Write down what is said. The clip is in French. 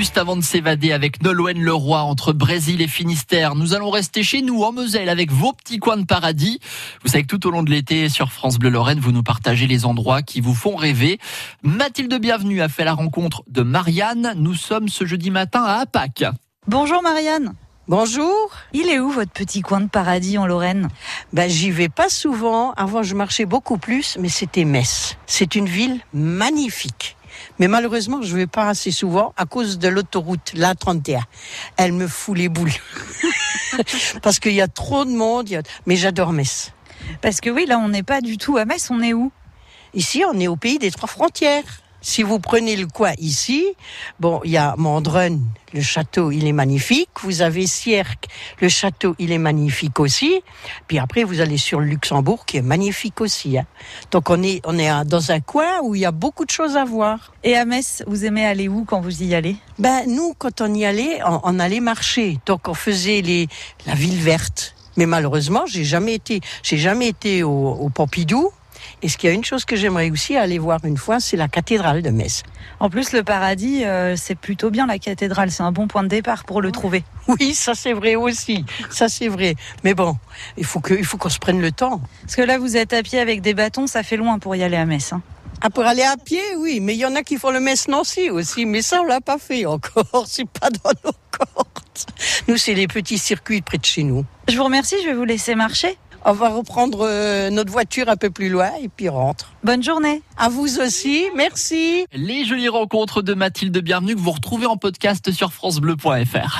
juste avant de s'évader avec Nolwenn Leroy entre Brésil et Finistère, nous allons rester chez nous en Moselle avec vos petits coins de paradis. Vous savez que tout au long de l'été sur France Bleu Lorraine, vous nous partagez les endroits qui vous font rêver. Mathilde Bienvenue a fait la rencontre de Marianne. Nous sommes ce jeudi matin à Apac. Bonjour Marianne. Bonjour. Il est où votre petit coin de paradis en Lorraine? Ben j'y vais pas souvent. Avant je marchais beaucoup plus, mais c'était Metz. C'est une ville magnifique. Mais malheureusement, je vais pas assez souvent à cause de l'autoroute, la 31. Elle me fout les boules. Parce qu'il y a trop de monde. a- Mais j'adore Metz. Parce que oui, là on n'est pas du tout à Metz, on est où? Ici, on est au pays des trois frontières. Si vous prenez le coin ici, bon, il y a Mandrun, le château, il est magnifique. Vous avez Sierck, le château, il est magnifique aussi. Puis après, vous allez sur le Luxembourg, qui est magnifique aussi. hein. Donc on est, on est dans un coin où il y a beaucoup de choses à voir. Et à Metz, vous aimez aller où quand vous y allez? Ben nous, quand on y allait, on, on allait marcher. Donc on faisait les, la ville verte. Mais malheureusement, j'ai jamais été, j'ai jamais été au, au Pompidou. Et ce qu'il y a une chose que j'aimerais aussi aller voir une fois, c'est la cathédrale de Metz. En plus, le paradis, euh, c'est plutôt bien la cathédrale, c'est un bon point de départ pour le trouver. Oui, ça c'est vrai aussi. Ça c'est vrai. Mais bon, il faut que, il faut qu'on se prenne le temps. Parce que là, vous êtes à pied avec des bâtons, ça fait loin pour y aller à Metz. hein. Ah, pour aller à pied, oui. Mais il y en a qui font le Metz-Nancy aussi. Mais ça, on l'a pas fait encore. C'est pas dans nos cordes. Nous, c'est les petits circuits près de chez nous. Je vous remercie, je vais vous laisser marcher. On va reprendre euh, notre voiture un peu plus loin et puis rentre. Bonne journée. À vous aussi. Merci. Les jolies rencontres de Mathilde Bienvenue que vous retrouvez en podcast sur francebleu.fr.